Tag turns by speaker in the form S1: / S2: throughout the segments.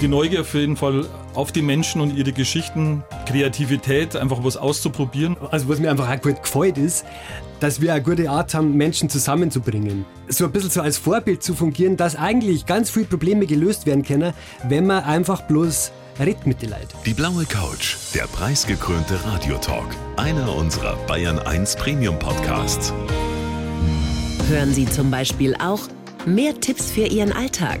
S1: die Neugier auf jeden Fall auf die Menschen und ihre Geschichten, Kreativität, einfach was auszuprobieren.
S2: Also was mir einfach auch gut gefällt ist, dass wir eine gute Art haben, Menschen zusammenzubringen. So ein bisschen so als Vorbild zu fungieren, dass eigentlich ganz viele Probleme gelöst werden können, wenn man einfach bloß redet mit den Leuten.
S3: Die blaue Couch, der preisgekrönte Radiotalk. Einer unserer Bayern 1 Premium Podcasts.
S4: Hören Sie zum Beispiel auch mehr Tipps für Ihren Alltag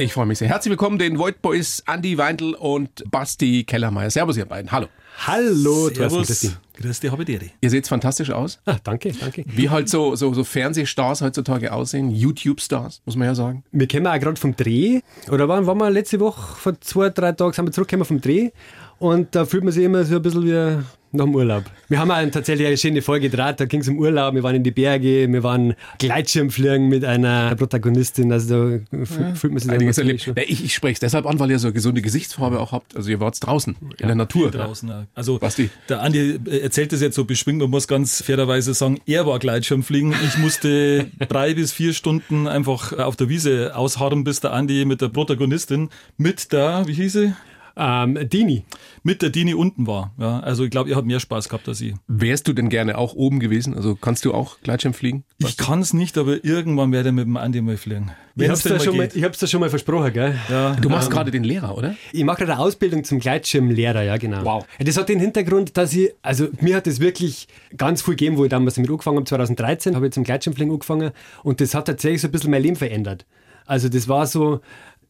S5: Ich freue mich sehr. Herzlich willkommen den Void Boys, Andy Weindl und Basti Kellermeier. Servus, ihr beiden. Hallo.
S2: Hallo,
S1: Servus.
S2: Christi.
S1: Grüß dich, Habederi.
S5: Ihr seht fantastisch aus.
S2: Ah, danke, danke.
S5: Wie halt so, so, so Fernsehstars heutzutage aussehen. YouTube-Stars, muss man ja sagen.
S2: Wir kommen auch gerade vom Dreh. Oder waren, waren wir letzte Woche, vor zwei, drei Tagen sind wir zurückgekommen vom Dreh. Und da fühlt man sich immer so ein bisschen wie nach dem Urlaub. Wir haben auch tatsächlich eine schöne Folge gedreht, da ging es um Urlaub, wir waren in die Berge, wir waren Gleitschirmfliegen mit einer Protagonistin, also da fü- fühlt man sich
S5: Einiges
S2: immer
S5: erlebt.
S2: schon.
S5: Ja, ich ich spreche es deshalb an, weil ihr so eine gesunde Gesichtsfarbe auch habt. Also ihr wart draußen, in der Natur.
S1: Draußen. ja. Also
S5: Basti.
S1: der Andi erzählt das jetzt so beschwingt, man muss ganz fairerweise sagen, er war Gleitschirmfliegen. Ich musste drei bis vier Stunden einfach auf der Wiese ausharren, bis der Andi mit der Protagonistin mit der, wie hieß sie?
S2: Ähm, Dini,
S1: Mit der Dini unten war. Ja, also ich glaube, ihr habt mehr Spaß gehabt als ich.
S5: Wärst du denn gerne auch oben gewesen? Also kannst du auch Gleitschirm fliegen?
S1: Ich kann es nicht, aber irgendwann werde ich mit dem Andi mal fliegen.
S2: ich
S1: Wenn's denn
S2: da schon mal, schon mal versprochen, gell?
S1: ja,
S5: Du machst gerade den Lehrer, oder?
S2: Ich mache gerade eine Ausbildung zum Gleitschirmlehrer, ja genau.
S5: Wow.
S2: Das hat den Hintergrund, dass ich, also mir hat das wirklich ganz viel gegeben, wo ich damals damit angefangen habe, 2013 habe ich zum Gleitschirmfliegen angefangen und das hat tatsächlich so ein bisschen mein Leben verändert. Also das war so,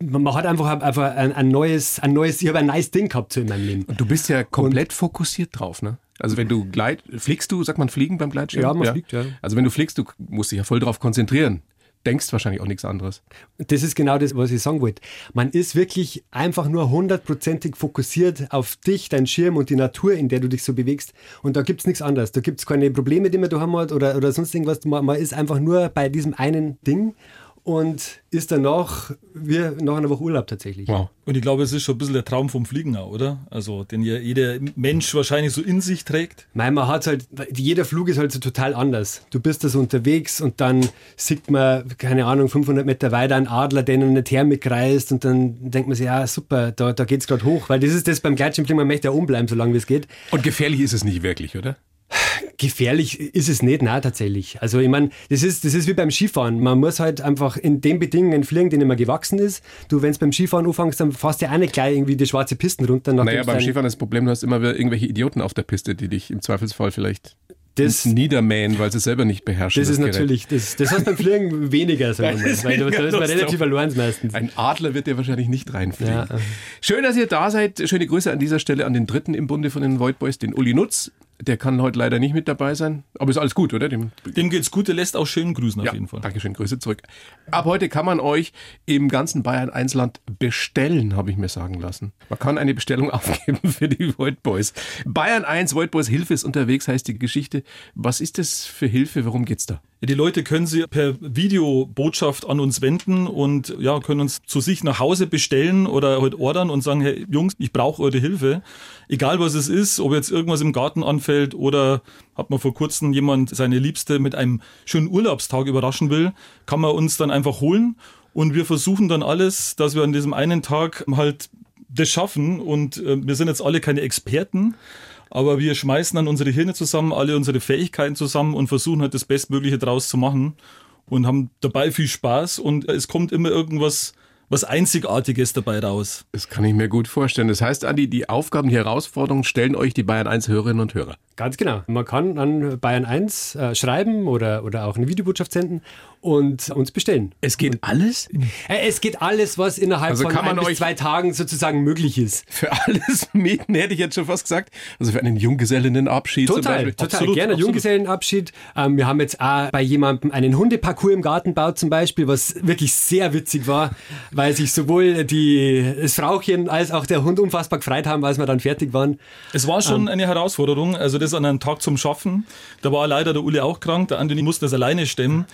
S2: man hat einfach, einfach ein, ein neues, ein neues, ich habe ein neues Ding gehabt so in meinem Leben.
S5: Und du bist ja komplett fokussiert drauf, ne? Also wenn du gleit, fliegst du, sagt man fliegen beim Gleitschirm?
S2: Ja, man fliegt, ja.
S5: Also wenn du fliegst, du musst dich ja voll drauf konzentrieren. Denkst wahrscheinlich auch nichts anderes.
S2: Das ist genau das, was ich sagen wollte. Man ist wirklich einfach nur hundertprozentig fokussiert auf dich, deinen Schirm und die Natur, in der du dich so bewegst. Und da gibt's nichts anderes. Da gibt's keine Probleme, die man da haben hat oder, oder sonst irgendwas. Man, man ist einfach nur bei diesem einen Ding und ist danach wie nach einer Woche Urlaub tatsächlich.
S5: Wow.
S1: Und ich glaube, es ist schon ein bisschen der Traum vom Fliegen auch, oder? Also, den ja jeder Mensch wahrscheinlich so in sich trägt.
S2: Nein, man hat halt, jeder Flug ist halt so total anders. Du bist da so unterwegs und dann sieht man, keine Ahnung, 500 Meter weiter einen Adler, der in eine Thermik kreist und dann denkt man sich, ja super, da, da geht's gerade hoch. Weil das ist das beim Gleitschirmfliegen, man möchte ja oben bleiben, solange wie es geht.
S5: Und gefährlich ist es nicht wirklich, oder?
S2: Gefährlich ist es nicht, nein, tatsächlich. Also ich meine, das ist, das ist wie beim Skifahren. Man muss halt einfach in den Bedingungen fliegen, denen man gewachsen ist. Du, wenn es beim Skifahren anfängst, dann fährst du ja auch nicht gleich irgendwie die schwarze Pisten runter.
S5: Naja,
S2: du
S5: beim Skifahren ist das Problem, du hast immer wieder irgendwelche Idioten auf der Piste, die dich im Zweifelsfall vielleicht
S2: Das-
S5: niedermähen, weil sie selber nicht beherrschen.
S2: Das ist
S5: Gerät.
S2: natürlich, das, das hast beim Fliegen weniger, sagen wir mal. Weil da, da ist man relativ verloren meistens.
S5: Ein Adler wird dir wahrscheinlich nicht reinfliegen.
S2: Ja.
S5: Schön, dass ihr da seid. Schöne Grüße an dieser Stelle an den Dritten im Bunde von den Void Boys, den Uli Nutz. Der kann heute leider nicht mit dabei sein. Aber ist alles gut, oder? Dem,
S1: Dem geht's gut, der lässt auch schön grüßen auf
S5: ja,
S1: jeden Fall.
S5: Dankeschön, Grüße zurück. Ab heute kann man euch im ganzen Bayern 1 Land bestellen, habe ich mir sagen lassen. Man kann eine Bestellung aufgeben für die Void Boys. Bayern 1 Void Boys Hilfe ist unterwegs, heißt die Geschichte. Was ist das für Hilfe? Worum geht's da?
S1: Die Leute können sich per Videobotschaft an uns wenden und ja, können uns zu sich nach Hause bestellen oder halt ordern und sagen, hey Jungs, ich brauche eure Hilfe. Egal was es ist, ob jetzt irgendwas im Garten anfällt oder hat man vor kurzem jemand seine Liebste mit einem schönen Urlaubstag überraschen will, kann man uns dann einfach holen. Und wir versuchen dann alles, dass wir an diesem einen Tag halt das schaffen. Und äh, wir sind jetzt alle keine Experten, aber wir schmeißen dann unsere Hirne zusammen, alle unsere Fähigkeiten zusammen und versuchen halt das Bestmögliche draus zu machen und haben dabei viel Spaß und es kommt immer irgendwas was Einzigartiges dabei raus.
S5: Das kann ich mir gut vorstellen. Das heißt, Andi, die Aufgaben, die Herausforderungen stellen euch die Bayern 1 Hörerinnen und Hörer.
S2: Ganz genau. Man kann an Bayern 1 äh, schreiben oder, oder auch eine Videobotschaft senden und uns bestellen.
S5: Es geht alles?
S2: Äh, Es geht alles, was innerhalb
S5: Also
S2: von
S5: kann man
S2: ein bis zwei Tagen sozusagen möglich ist.
S5: Für alles mieten, hätte ich jetzt schon fast gesagt. Also für einen Junggesellinnenabschied zum
S2: Total,
S5: Beispiel.
S2: total.
S1: Absolut,
S2: Gerne
S1: absolut.
S2: Junggesellenabschied. Ähm, wir haben jetzt auch bei jemandem einen Hundeparcours im Garten baut zum Beispiel, was wirklich sehr witzig war, weil sich sowohl die, das Frauchen als auch der Hund unfassbar gefreut haben, als wir dann fertig waren.
S1: Es war schon eine Herausforderung, also das an einem Tag zum Schaffen. Da war leider der Uli auch krank, der Andi musste das alleine stemmen.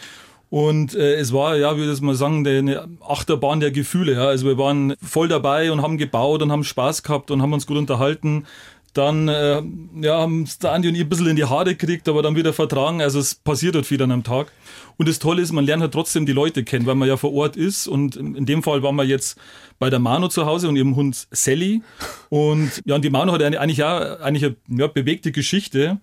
S1: Und äh, es war, ja, würde ich mal sagen, eine Achterbahn der Gefühle. Ja. Also wir waren voll dabei und haben gebaut und haben Spaß gehabt und haben uns gut unterhalten. Dann äh, ja, haben der Andi und ich ein bisschen in die Haare gekriegt, aber dann wieder vertragen. Also es passiert halt viel an einem Tag. Und das Tolle ist, man lernt halt trotzdem die Leute kennen, weil man ja vor Ort ist. Und in dem Fall waren wir jetzt bei der Mano zu Hause und ihrem Hund Sally. Und ja, und die Mano hat eigentlich ja eigentlich eine ja, bewegte Geschichte.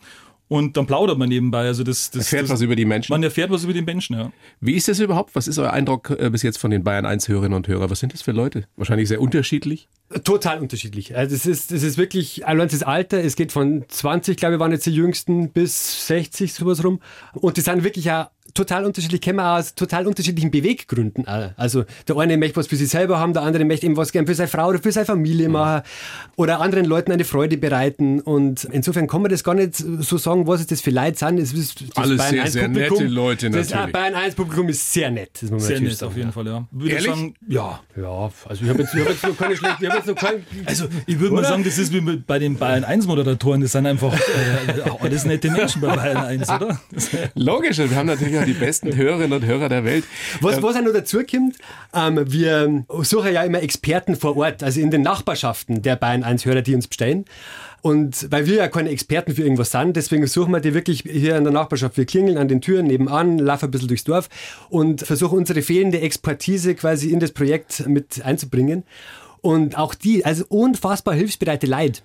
S1: Und dann plaudert man nebenbei. Also das, das
S5: Erfährt
S1: das,
S5: was über die Menschen.
S1: Man erfährt was über die Menschen, ja.
S5: Wie ist das überhaupt? Was ist euer Eindruck äh, bis jetzt von den Bayern 1 Hörerinnen und Hörern? Was sind das für Leute? Wahrscheinlich sehr unterschiedlich.
S2: Total unterschiedlich. Also es ist, es ist wirklich, allein das Alter, es geht von 20, glaube ich, waren jetzt die Jüngsten, bis 60, sowas rum. Und die sind wirklich auch total unterschiedlich, kennen wir aus total unterschiedlichen Beweggründen. auch. Also der eine möchte was für sich selber haben, der andere möchte eben was gern für seine Frau oder für seine Familie machen oder anderen Leuten eine Freude bereiten. Und insofern kann man das gar nicht so sagen, was es das für Leute sind. Es ist das
S5: Alles
S2: Bayern
S5: sehr,
S2: 1
S5: sehr nette Leute
S2: Das
S5: natürlich.
S2: äh, Bayern 1 Publikum ist sehr nett. Das muss man
S1: Sehr nett
S2: sagen,
S1: auf jeden
S2: ja.
S1: Fall, ja. Würde
S5: Ehrlich?
S1: sagen, ja.
S2: Ja, also ich habe jetzt, ich hab jetzt noch keine schlechte, ich habe jetzt noch kein,
S1: Also ich würde mal sagen, das ist wie bei den Bayern 1 Moderatoren, das sind einfach äh, alles nette Menschen bei Bayern 1, oder? Das,
S5: Logisch, wir haben natürlich auch die besten Hörerinnen und Hörer der Welt.
S2: Was, was auch noch dazu kommt, ähm, wir suchen ja immer Experten vor Ort, also in den Nachbarschaften der Bayern 1 Hörer, die uns bestellen. Und weil wir ja keine Experten für irgendwas sind, deswegen suchen wir die wirklich hier in der Nachbarschaft. Wir klingeln an den Türen nebenan, laufen ein bisschen durchs Dorf und versuchen unsere fehlende Expertise quasi in das Projekt mit einzubringen. Und auch die, also unfassbar hilfsbereite Leute.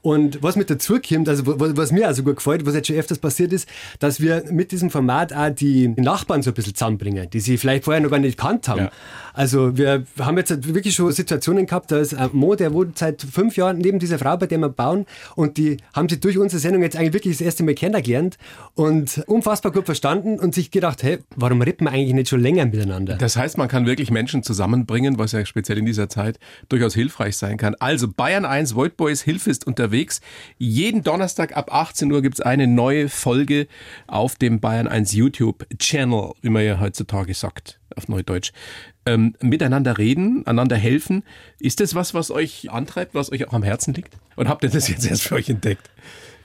S2: Und was mit dazu kommt, also was, was mir also gut gefällt, was jetzt schon öfters passiert ist, dass wir mit diesem Format auch die Nachbarn so ein bisschen zusammenbringen, die sie vielleicht vorher noch gar nicht gekannt haben.
S5: Ja.
S2: Also wir haben jetzt wirklich schon Situationen gehabt, da ist ein Mo, der wohnt seit fünf Jahren neben dieser Frau, bei der wir bauen und die haben sie durch unsere Sendung jetzt eigentlich wirklich das erste Mal kennengelernt und unfassbar gut verstanden und sich gedacht, hey, warum rippen wir eigentlich nicht schon länger miteinander?
S5: Das heißt, man kann wirklich Menschen zusammenbringen, was ja speziell in dieser Zeit durchaus hilfreich sein kann. Also Bayern 1 Void Boys Hilfe ist unterwegs. Jeden Donnerstag ab 18 Uhr gibt's eine neue Folge auf dem Bayern 1 YouTube-Channel, wie man ja heutzutage sagt, auf Neudeutsch. Ähm, miteinander reden, einander helfen. Ist das was, was euch antreibt, was euch auch am Herzen liegt? Und habt ihr das jetzt erst für euch entdeckt?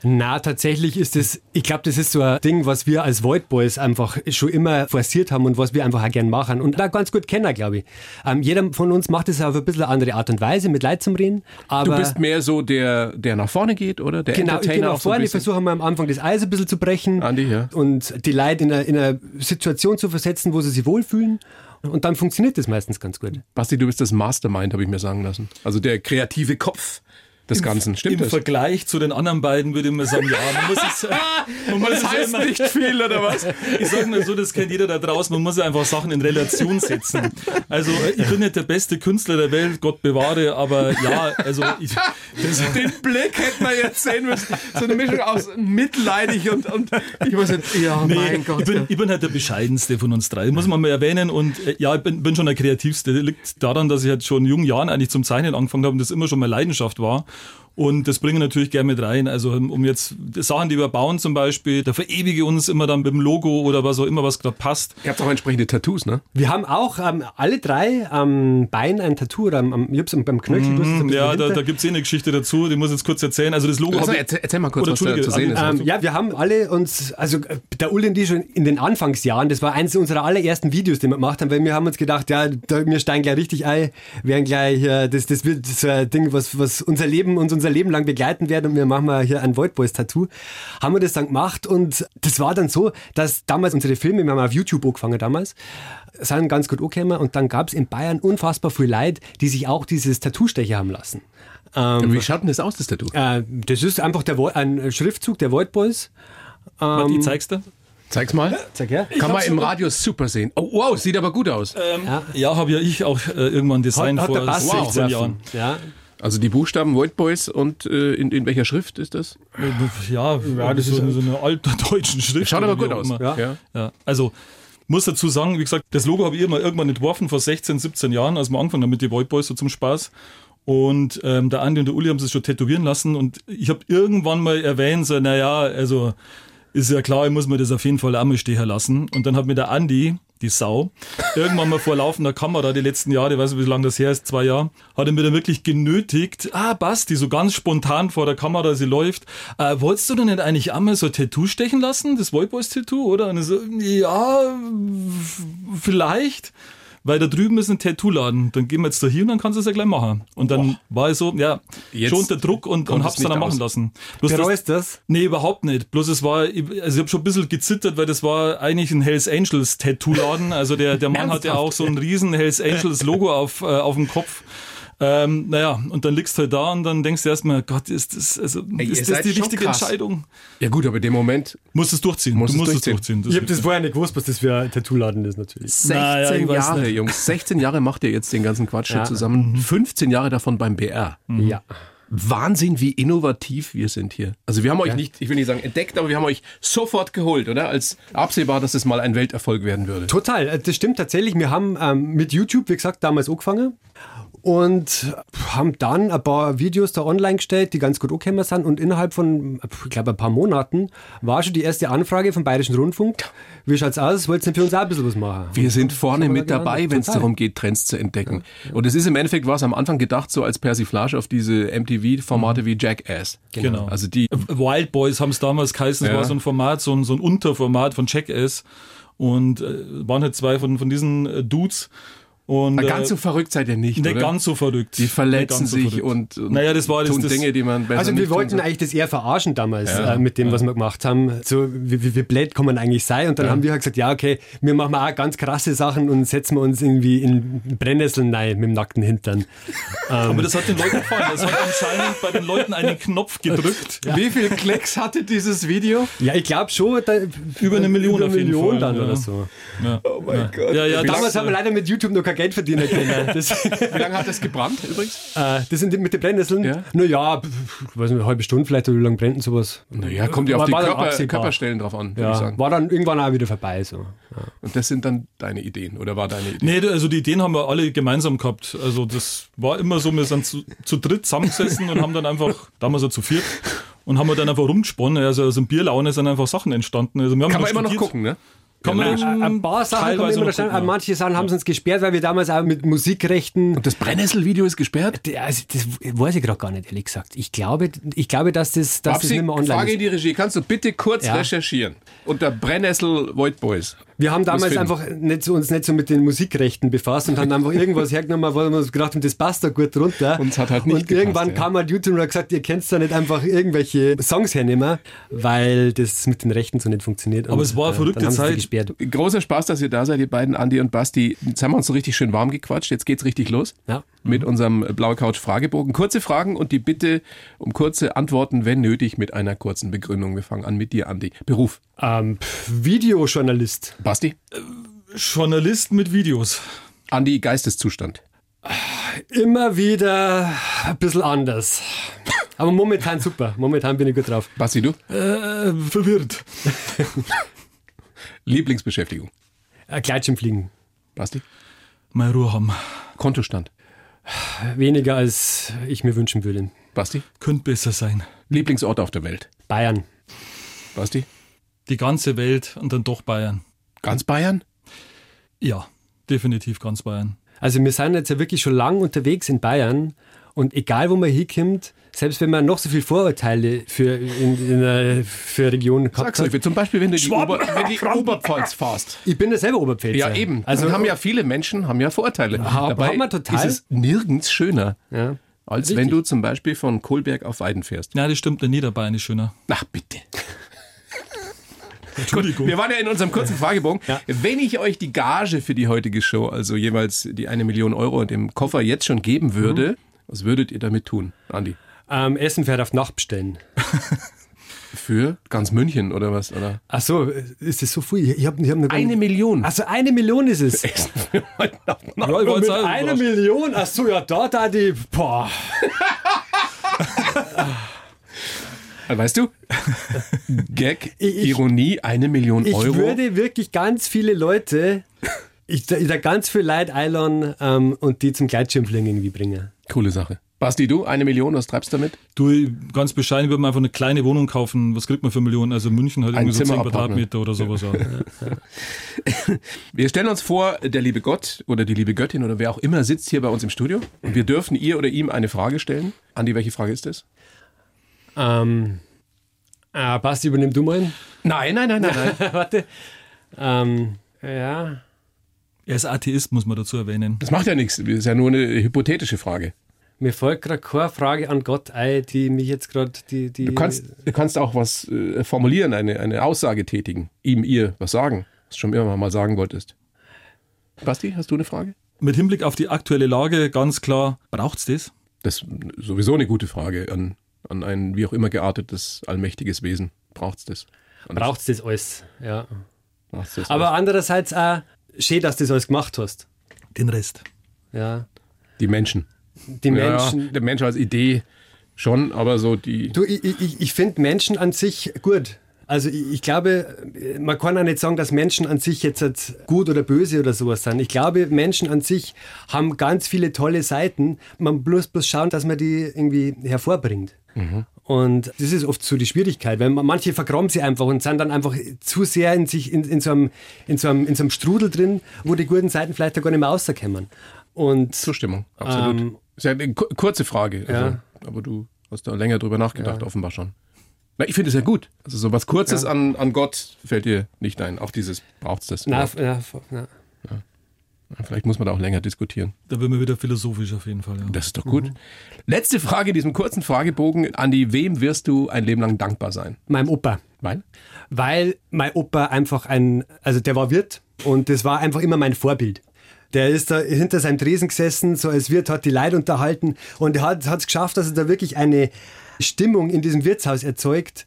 S2: Na, tatsächlich ist es, ich glaube, das ist so ein Ding, was wir als Void Boys einfach schon immer forciert haben und was wir einfach auch gern machen und da ganz gut kennen, glaube ich. Ähm, jeder von uns macht es auf ein bisschen andere Art und Weise, mit Leid zum Reden. Aber
S5: Du bist mehr so der, der nach vorne geht, oder? Der
S2: Genau, ich gehe
S5: Entertainer
S2: nach
S5: auch so
S2: vorne, ich versuche mal am Anfang das Eis ein bisschen zu brechen
S5: Andi, ja.
S2: und die Leute in eine, in eine Situation zu versetzen, wo sie sich wohlfühlen. Und dann funktioniert das meistens ganz gut.
S5: Basti, du bist das Mastermind, habe ich mir sagen lassen. Also der kreative Kopf des Ganzen. Stimmt
S1: Im
S5: das?
S1: Vergleich zu den anderen beiden würde ich mal sagen, ja, man muss es, man muss es ja immer,
S5: viel, oder was?
S1: ich sage mal so, das kennt jeder da draußen, man muss ja einfach Sachen in Relation setzen. Also ich bin nicht der beste Künstler der Welt, Gott bewahre, aber ja, also ich, das,
S5: Den Blick hätten wir jetzt sehen müssen. So eine Mischung aus mitleidig und, und ich weiß nicht, ja,
S1: Nee,
S5: mein Gott.
S1: Ich bin, ich bin halt der bescheidenste von uns drei, muss man mal erwähnen. Und äh, ja, ich bin, bin schon der kreativste. Liegt daran, dass ich halt schon in jungen Jahren eigentlich zum Zeichnen angefangen habe und das immer schon meine Leidenschaft war. Und das bringen wir natürlich gerne mit rein. Also um jetzt Sachen, die wir bauen zum Beispiel, da verewige uns immer dann mit dem Logo oder was auch immer, was gerade passt.
S5: Ihr habt auch entsprechende Tattoos, ne?
S2: Wir haben auch ähm, alle drei am Bein ein Tattoo oder am, am, ich hab's beim Knöchel. es bisschen
S1: Ja, da,
S2: dahinter.
S1: da gibt's eh eine Geschichte dazu, die muss ich jetzt kurz erzählen. Also das Logo
S5: Also, erzähl, erzähl mal kurz,
S1: Oder
S5: was da zu sehen ist.
S1: Andi,
S2: Ähm, ja, wir haben alle uns, also äh, der Uli und die schon in den Anfangsjahren, das war eines unserer allerersten Videos, die wir gemacht haben, weil wir haben uns gedacht, ja, da, wir steigen gleich richtig ein, werden gleich hier, das, das wird so ein Ding, was, was unser Leben, uns unser Leben lang begleiten wird und wir machen mal hier ein Void Boys Tattoo. Haben wir das dann gemacht und das war dann so, dass damals unsere Filme, wir haben auf YouTube angefangen damals, sind ganz gut angekommen und dann gab es in Bayern unfassbar viel Leute, die sich auch dieses Tattoo-Stecher haben lassen.
S5: Wie schaut denn das aus, das Tattoo?
S2: Äh, das ist einfach der, Vo- ein Schriftzug der Void Boys.
S1: Warte, ich zeig's dir.
S5: Zeig's mal.
S2: Sag her.
S5: Kann man im Radio super sehen. Oh, wow, sieht aber gut aus.
S1: Ja, habe ja ich auch äh, irgendwann designt
S2: Hat, hat
S1: vor
S2: der Bass
S1: 16
S2: wow.
S1: Jahren.
S2: Ja.
S5: Also die Buchstaben Void Boys und äh, in, in welcher Schrift ist das?
S1: Ja, das ist so, so eine altdeutschen Schrift.
S5: Schaut aber gut aus. Ja.
S2: Ja.
S1: Ja, also muss dazu sagen, wie gesagt, das Logo habe ich immer irgendwann entworfen vor 16, 17 Jahren, als wir angefangen haben mit den Void Boys so zum Spaß. Und ähm, der Andi und der Uli haben sich schon tätowieren lassen und ich habe irgendwann mal erwähnt, so, naja, also ist ja klar, ich muss mir das auf jeden Fall einmal stehen lassen. Und dann hat mir der Andi die Sau. Irgendwann mal vor laufender Kamera, die letzten Jahre, ich weiß nicht, wie lange das her ist, zwei Jahre, hat er mir dann wirklich genötigt, ah, Basti, so ganz spontan vor der Kamera, sie läuft, äh, wolltest du denn nicht eigentlich einmal so ein Tattoo stechen lassen, das White Boys Tattoo, oder? Und ich so, ja, vielleicht weil da drüben ist ein Tattoo-Laden. Dann gehen wir jetzt da hin und dann kannst du es ja gleich machen. Und dann war ich so, ja,
S5: Jetzt
S1: schon unter Druck und, und hab's dann auch machen
S5: aus.
S1: lassen. Bloß das,
S2: Bereust das?
S1: nee, überhaupt nicht. Bloß es war, also ich habe schon ein bisschen gezittert, weil das war eigentlich ein Hells Angels Tattoo-Laden. Also der, der Mann hat ja auch so ein riesen Hells Angels Logo auf, äh, auf dem Kopf. Ähm, naja, und dann liegst du halt da und dann denkst du erstmal, Gott, ist das, also,
S5: Ey,
S1: ist das die richtige
S5: krass.
S1: Entscheidung?
S5: Ja gut, aber in dem Moment
S1: Musst es durchziehen.
S5: Musst
S1: du
S5: es
S1: musst
S5: durchziehen.
S1: es durchziehen. Das
S2: Ich habe das vorher nicht gewusst, was das für ein Tattoo-Laden ist, natürlich.
S5: 16
S1: Naja,
S5: Jahre,
S1: nicht.
S5: Jungs. 16 Jahre macht ihr jetzt den ganzen Quatsch hier
S2: Ja.
S5: zusammen. 15 Jahre davon beim BR.
S2: Ja.
S5: Wahnsinn, wie innovativ wir sind hier. Also wir haben euch nicht, ich will nicht sagen entdeckt, aber wir haben euch sofort geholt, oder? Als absehbar, dass es mal ein Welterfolg werden würde.
S2: Total, äh, das stimmt tatsächlich. Wir haben ähm, mit YouTube, wie gesagt, damals angefangen und haben dann ein paar Videos da online gestellt, die ganz gut angekommen sind. Und innerhalb von, ich glaube, ein paar Monaten war schon die erste Anfrage vom Bayerischen Rundfunk. Wie schaut's aus? Wollt ihr nicht für uns auch ein bisschen was machen?
S5: Wir sind vorne mit dabei, wenn es darum geht, Trends zu entdecken. Und es ist im Endeffekt, war es am Anfang gedacht, so als Persiflage auf diese MTV-Formate wie Jackass.
S1: Genau.
S5: Also die
S1: Wild Boys haben es damals geheißen, das
S5: Ja.
S1: war so ein Format, so ein, so ein Unterformat von Jackass. Und äh, waren halt zwei von, von diesen äh, Dudes. Und, äh,
S5: ganz so verrückt seid ihr nicht,
S1: nicht
S5: oder?
S1: ganz so verrückt.
S5: die verletzen
S1: so
S5: sich und, und
S1: Naja, das war das-
S5: tun
S1: das-
S5: Dinge, die man besser
S2: Also
S5: nicht
S2: wir wollten eigentlich das eher verarschen damals äh, mit dem, was wir gemacht haben. So, wie, wie, blöd kann man eigentlich sein? Und dann haben wir halt gesagt, ja, okay, wir machen auch ganz krasse Sachen und setzen wir uns irgendwie in Brennnesseln rein mit dem nackten Hintern.
S1: Aber das hat den Leuten gefallen. Das hat anscheinend bei den Leuten einen Knopf gedrückt.
S5: Wie viel Klicks hatte dieses Video?
S2: Ja, ich glaube schon, da,
S1: Über eine Million
S2: über
S1: auf
S2: eine
S1: jeden
S2: Million
S1: Fall,
S2: dann
S1: ja.
S2: oder so.
S1: Ja.
S5: Oh mein Gott.
S1: Ja, ja,
S2: Damals haben wir leider mit YouTube noch kein Geld verdienen können. Das,
S5: Wie lange hat das gebrannt übrigens?
S2: äh, das sind die mit den Brennnesseln.
S5: Ja.
S2: Naja, ich weiß nicht, eine halbe Stunde vielleicht oder wie lange brennt denn sowas?
S5: Naja, kommt ja auf
S2: War-
S5: die Körper. Körperstellen drauf an, würde ich
S2: Ja,
S5: sagen.
S2: war dann irgendwann auch wieder vorbei. So.
S5: Und das sind dann deine Ideen, oder war deine Idee?
S1: Nee, also die Ideen haben wir alle gemeinsam gehabt. Also das war immer so, wir sind zu, zu dritt zusammengesessen und haben dann einfach, damals so zu viert, und haben wir dann einfach rumgesponnen. Also aus dem Bierlaune sind einfach Sachen entstanden. Also wir haben
S5: Kann man immer noch gucken, ne?
S1: Kann man
S2: Ein ein paar Sachen
S1: teilweise
S2: immer
S1: noch ja.
S2: Manche Sachen haben sie uns gesperrt, weil wir damals auch mit Musikrechten.
S5: Und das Brennnessel-Video ist gesperrt?
S2: Also, das weiß ich gerade gar nicht, ehrlich gesagt. Ich glaube, ich glaube dass das, dass das nicht mehr online
S5: Frage
S2: ist.
S5: in die Regie. Kannst du bitte kurz
S2: Ja.
S5: recherchieren? Unter Brennnessel Void Boys.
S2: Wir haben damals einfach nicht so, uns nicht so mit den Musikrechten befasst und haben einfach irgendwas hergenommen, weil wir uns gedacht haben, das passt da gut drunter.
S5: Uns hat halt nicht
S2: Und
S5: gepasst,
S2: irgendwann
S5: ja.
S2: kam halt YouTube und hat gesagt, ihr könnt da nicht einfach irgendwelche Songs hernehmen, weil das mit den Rechten so nicht funktioniert.
S1: Aber
S2: Und,
S1: es war eine
S2: äh,
S1: verrückte
S2: die
S1: Zeit.
S2: Gesperrt.
S5: Großer Spaß, dass ihr da seid, ihr beiden, Andi und Basti. Jetzt haben wir uns so richtig schön warm gequatscht. Jetzt geht's richtig los.
S2: Ja.
S5: Mit unserem Blaue Couch Fragebogen. Kurze Fragen und die Bitte um kurze Antworten, wenn nötig, mit einer kurzen Begründung. Wir fangen an mit dir, Andi. Beruf.
S2: Ähm, Videojournalist.
S5: Basti.
S1: Journalist mit Videos.
S5: Andi, Geisteszustand.
S2: Immer wieder ein bisschen anders. Aber momentan super. Momentan bin ich gut drauf.
S5: Basti, du?
S1: Äh, verwirrt.
S5: Lieblingsbeschäftigung.
S2: Ein Gleitschirmfliegen.
S5: Basti.
S1: Mal Ruhe haben.
S5: Kontostand.
S2: Weniger als ich mir wünschen würde.
S5: Basti.
S1: Könnte besser sein.
S5: Lieblingsort auf der Welt.
S2: Bayern.
S5: Basti.
S1: Die ganze Welt und dann doch Bayern.
S5: Ganz Bayern?
S1: Ja, definitiv ganz Bayern.
S2: Also wir sind jetzt ja wirklich schon lang unterwegs in Bayern und egal wo man hinkommt, selbst wenn man noch so viele Vorurteile für, in, in für eine Region gehabt
S5: Sag's
S2: hat.
S5: zum Beispiel, wenn du die, Ober, wenn die Oberpfalz fahrst.
S2: Ich bin ja selber Oberpfälzer.
S5: Ja, eben.
S2: Also
S5: haben ja viele Menschen haben ja Vorurteile.
S2: Ha-
S5: Dabei
S2: haben wir total.
S5: ist es nirgends schöner,
S2: ja.
S5: als
S2: Richtig.
S5: wenn du zum Beispiel von Kohlberg auf Weiden fährst.
S1: Ja, das stimmt, der Niederbayern ist schöner.
S5: Ach bitte.
S1: Entschuldigung.
S5: Wir waren ja in unserem kurzen Fragebogen. Wenn ich euch die Gage für die heutige Show, also jeweils die eine Million Euro in dem Koffer jetzt schon geben würde, was würdet ihr damit tun, Andi?
S2: ähm, Essen fährt auf Nacht bestellen.
S5: Für ganz München oder was? Oder?
S2: Ach so, ist das so viel? Ich hab, ich hab
S5: Eine
S2: nicht-
S5: Million.
S2: Also eine Million ist es.
S5: Essen für heute Nacht.
S1: Ja, ich wollte
S2: Mit
S1: sagen,
S2: einer
S1: überrascht.
S2: Million? Ach so, ja, da, da die. Boah.
S5: Weißt du? Gag,
S2: Ich- ich-
S5: Ironie, eine Million
S2: Ich
S5: Euro.
S2: würde wirklich ganz viele Leute, ich, da, ich da ganz viel Leute einladen ähm, und die zum Gleitschirmfliegen irgendwie bringen.
S5: Coole Sache. Basti, du, eine Million, was treibst du damit?
S1: Du, ganz bescheiden würde man einfach eine kleine Wohnung kaufen. Was kriegt man für Millionen? Also München halt
S5: Ein
S1: irgendwie so 10
S5: Zimmer-Apartment.
S1: Quadratmeter oder sowas. Ja.
S5: Wir stellen uns vor, der liebe Gott oder die liebe Göttin oder wer auch immer sitzt hier bei uns im Studio und wir dürfen ihr oder ihm eine Frage stellen. Andi, welche Frage ist das?
S2: Ähm, äh, Basti, übernimm du mal.
S5: Nein, nein, nein, nein, nein.
S2: Warte. Ähm, ja.
S1: Er ist Atheist, muss man dazu erwähnen.
S5: Das macht ja nichts. Das ist ja nur eine hypothetische Frage.
S2: Mir folgt gerade keine Frage an Gott ein, die mich jetzt gerade die, die.
S5: Du kannst, du kannst auch was äh, formulieren, eine, eine Aussage tätigen, ihm, ihr was sagen, was du schon immer mal sagen wolltest. Basti, hast du eine Frage?
S1: Mit Hinblick auf die aktuelle Lage ganz klar, braucht's das?
S5: Das ist sowieso eine gute Frage an, an ein wie auch immer geartetes, allmächtiges Wesen. Braucht's das? Und
S2: braucht es das alles, ja.
S5: das
S2: Aber andererseits auch schön, dass du das alles gemacht hast.
S1: Den Rest.
S2: Ja.
S5: die Menschen.
S2: Die Menschen.
S5: ja, der Mensch als Idee schon, aber so die.
S2: Du, ich, ich, ich finde Menschen an sich gut. Also ich, ich glaube, man kann auch nicht sagen, dass Menschen an sich jetzt halt gut oder böse oder sowas sind. Ich glaube, Menschen an sich haben ganz viele tolle Seiten. Man muss bloß schauen, dass man die irgendwie hervorbringt. Und das ist oft so die Schwierigkeit, weil man- manche vergraben sie einfach und sind dann einfach zu sehr in sich in, in, so einem, in, so einem, in so einem Strudel drin, wo die guten Seiten vielleicht auch gar nicht mehr rauskommen. Und
S5: Zustimmung, absolut.
S2: Ähm,
S5: ist ja eine ku- kurze Frage, also,
S2: Ja.
S5: aber du hast da länger drüber nachgedacht, offenbar schon. Na, ich finde es ja gut. Also so was Kurzes an, an Gott fällt dir nicht ein. Auch dieses braucht's das.
S2: na, na, na,
S5: Vielleicht muss man da auch länger diskutieren.
S1: Da wird man wieder philosophisch auf jeden Fall. Ja.
S5: Das ist doch gut. Letzte Frage in diesem kurzen Fragebogen. Andi, wem wirst du ein Leben lang dankbar sein?
S2: meinem Opa.
S5: Weil?
S2: weil mein Opa einfach ein, also der war Wirt und das war einfach immer mein Vorbild. Der ist da hinter seinem Tresen gesessen, so als Wirt, hat die Leute unterhalten und er hat es geschafft, dass er da wirklich eine Stimmung in diesem Wirtshaus erzeugt,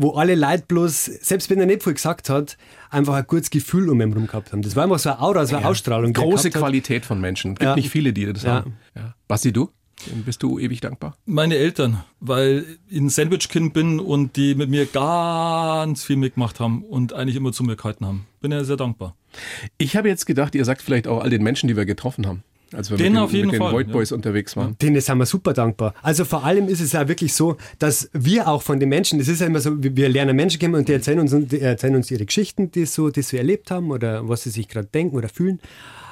S2: wo alle Leute bloß, selbst wenn er nicht viel gesagt hat, einfach ein gutes Gefühl um ihn herum gehabt haben. Das war einfach so eine Aura, so eine Ausstrahlung. die er
S5: Große
S2: gehabt hat.
S5: Qualität von Menschen. Gibt
S2: Ja.
S5: nicht viele, die das
S2: Ja.
S5: haben. Ja. Basti, du? Wem bist du ewig dankbar?
S1: Meine Eltern, weil ich ein Sandwich-Kind bin und die mit mir ganz viel mitgemacht haben und eigentlich immer zu mir gehalten haben. Bin ja sehr dankbar.
S5: Ich habe jetzt gedacht, ihr sagt vielleicht auch all den Menschen, die wir getroffen haben. Als wir
S1: Denen
S5: mit den,
S1: auf jeden
S5: mit den
S1: Fall,
S5: Void
S1: ja.
S5: Boys unterwegs waren.
S2: Denen sind wir super dankbar. Also vor allem ist es ja wirklich so, dass wir auch von den Menschen, das ist ja immer so, wir wir lernen Menschen kennen und die erzählen uns, die erzählen uns ihre Geschichten, die, so, die sie erlebt haben oder was sie sich gerade denken oder fühlen.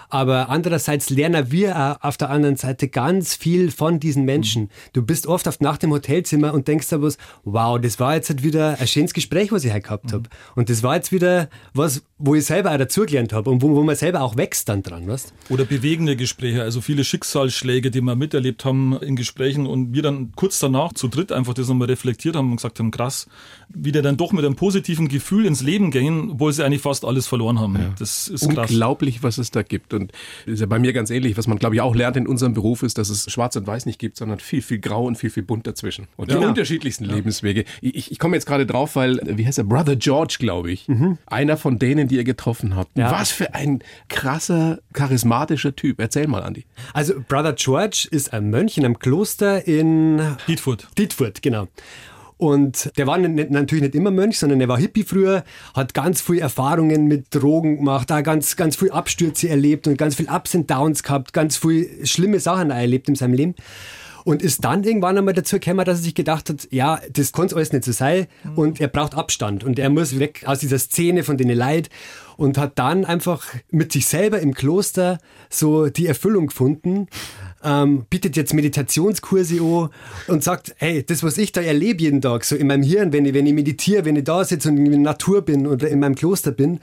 S2: Aber andererseits lernen wir auch auf der anderen Seite ganz viel von diesen Menschen. Du bist oft auf nach dem Hotelzimmer und denkst dir was, wow, das war jetzt halt wieder ein schönes Gespräch, was ich heute gehabt habe. Und das war jetzt wieder was, wo ich selber auch dazugelernt habe und wo, wo man selber auch wächst dann dran, weißt?
S1: Oder bewegende Gespräche, also viele Schicksalsschläge, die wir miterlebt haben in Gesprächen und wir dann kurz danach zu dritt einfach das nochmal reflektiert haben und gesagt haben, krass, wie der dann doch mit einem positiven Gefühl ins Leben gehen, obwohl sie eigentlich fast alles verloren haben. Das ist krass.
S5: Unglaublich, was es da gibt. Und das ist ja bei mir ganz ähnlich. Was man, glaube ich, auch lernt in unserem Beruf ist, dass es schwarz und weiß nicht gibt, sondern viel, viel grau und viel, viel bunt dazwischen. Und die
S2: Genau.
S5: unterschiedlichsten Lebenswege. Ich, ich, komme jetzt gerade drauf, weil, wie heißt er? Brother George, glaube ich. Einer von denen, die ihr getroffen habt.
S2: Mhm. Ja.
S5: Was für ein krasser, charismatischer Typ. Erzähl mal, Andi.
S2: Also Brother George ist ein Mönch in einem Kloster in
S1: Dietfurt.
S2: Dietfurt, genau. Und der war nicht, natürlich nicht immer Mönch, sondern er war Hippie früher, hat ganz viel Erfahrungen mit Drogen gemacht, da ganz, ganz viel Abstürze erlebt und ganz viel Ups und Downs gehabt, ganz viel schlimme Sachen erlebt in seinem Leben. Und ist dann irgendwann einmal dazu gekommen, dass er sich gedacht hat, ja, das kann alles nicht so sein und er braucht Abstand und er muss weg aus dieser Szene von den Leid und hat dann einfach mit sich selber im Kloster so die Erfüllung gefunden, ähm, bietet jetzt Meditationskurse an und sagt, hey, das, was ich da erlebe jeden Tag, so in meinem Hirn, wenn ich, wenn ich meditiere, wenn ich da sitze und in der Natur bin oder in meinem Kloster bin,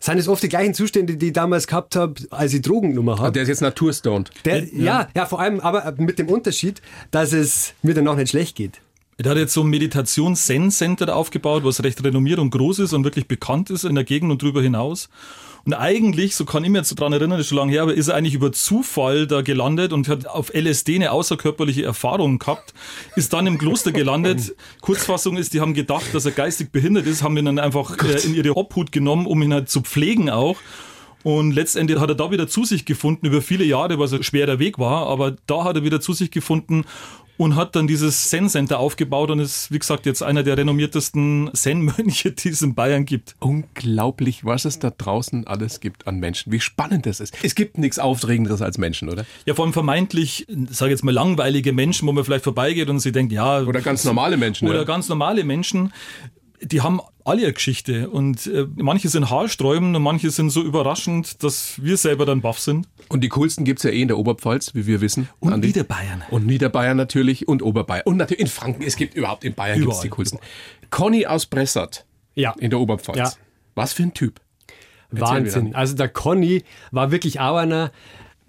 S2: sind es oft die gleichen Zustände, die ich damals gehabt habe, als ich Drogen genommen habe.
S5: Der ist jetzt naturstoned.
S2: Der, ja. ja, vor allem aber mit dem Unterschied, dass es mir danach nicht schlecht geht.
S1: Der hat jetzt so ein Meditations-Zen-Center aufgebaut, was recht renommiert und groß ist und wirklich bekannt ist in der Gegend und darüber hinaus. Und eigentlich, so kann ich mich jetzt so dran erinnern, ist schon lange her, aber ist er eigentlich über Zufall da gelandet und hat auf LSD eine außerkörperliche Erfahrung gehabt, ist dann im Kloster gelandet. Kurzfassung ist, die haben gedacht, dass er geistig behindert ist, haben ihn dann einfach äh, in ihre Obhut genommen, um ihn halt zu pflegen auch. Und letztendlich hat er da wieder zu sich gefunden, über viele Jahre, was ein schwerer Weg war, aber da hat er wieder zu sich gefunden und hat dann dieses Zen-Center aufgebaut und ist, wie gesagt, jetzt einer der renommiertesten Zen-Mönche, die es in Bayern gibt.
S5: Unglaublich, was es da draußen alles gibt an Menschen. Wie spannend das ist. Es gibt nichts Aufregenderes als Menschen, oder?
S1: Ja, vor allem vermeintlich, sage jetzt mal, langweilige Menschen, wo man vielleicht vorbeigeht und sie denkt, ja.
S5: Oder ganz normale Menschen.
S1: Oder
S5: ja.
S1: ganz normale Menschen. Die haben alle eine Geschichte und äh, manche sind haarsträubend und manche sind so überraschend, dass wir selber dann baff sind.
S5: Und die coolsten gibt's ja eh in der Oberpfalz, wie wir wissen.
S1: Und
S5: Andi.
S1: Niederbayern.
S5: Und Niederbayern natürlich und Oberbayern. Und natürlich in Franken. Es gibt überhaupt in Bayern gibt's die coolsten. Conny aus Bressert
S2: Ja.
S5: in der Oberpfalz.
S2: Ja.
S5: Was für ein Typ. Erzähl
S2: Wahnsinn. Also der Conny war wirklich auch einer.